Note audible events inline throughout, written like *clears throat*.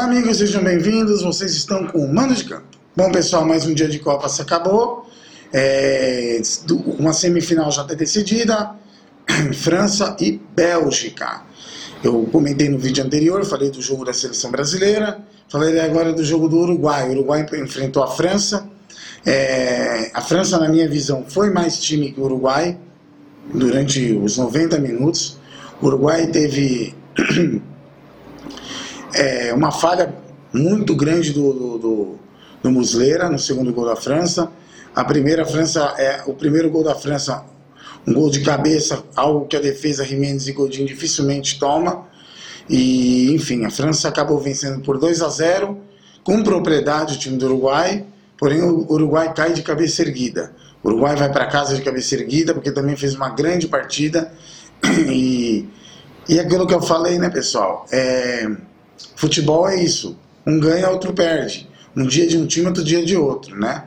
amigos, sejam bem-vindos. Vocês estão com o Mando de Campo. Bom, pessoal, mais um dia de Copa se acabou. É, uma semifinal já está decidida. *clears throat* França e Bélgica. Eu comentei no vídeo anterior, falei do jogo da seleção brasileira, falei agora do jogo do Uruguai. O Uruguai enfrentou a França. É, a França, na minha visão, foi mais time que o Uruguai durante os 90 minutos. O Uruguai teve *clears throat* é, uma falha muito grande do, do, do, do Muslera no segundo gol da França. A primeira França, é, o primeiro gol da França, um gol de cabeça, algo que a defesa Jimenez e Godin dificilmente toma. E, enfim, a França acabou vencendo por 2 a 0 com propriedade o time do Uruguai, porém o Uruguai cai de cabeça erguida. O Uruguai vai para casa de cabeça erguida porque também fez uma grande partida *clears throat* e, e aquilo que eu falei, né, pessoal? É, Futebol é isso. Um ganha, outro perde. Um dia de um time, outro dia de outro, né?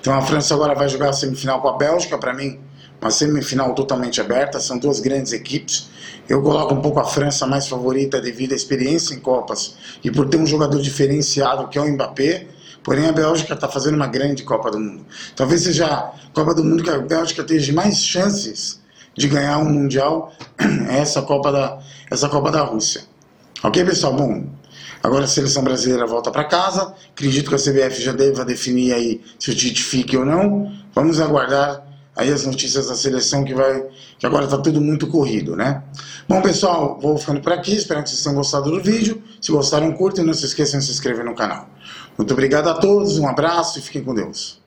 Então a França agora vai jogar a semifinal com a Bélgica, para mim, uma semifinal totalmente aberta, são duas grandes equipes. Eu coloco um pouco a França mais favorita devido à experiência em Copas e por ter um jogador diferenciado que é o Mbappé. Porém, a Bélgica está fazendo uma grande Copa do Mundo. Talvez seja a Copa do Mundo que a Bélgica tenha mais chances de ganhar um Mundial, *clears throat* essa Copa da, essa Copa da Rússia. Ok, pessoal? Bom, agora a seleção brasileira volta para casa. Acredito que a CBF já deva definir aí se o Tite fique ou não. Vamos aguardar aí as notícias da seleção que vai que agora está tudo muito corrido, né? Bom, pessoal, vou ficando por aqui. Espero que vocês tenham gostado do vídeo. Se gostaram, curtem e não se esqueçam de se inscrever no canal. Muito obrigado a todos, um abraço e fiquem com Deus.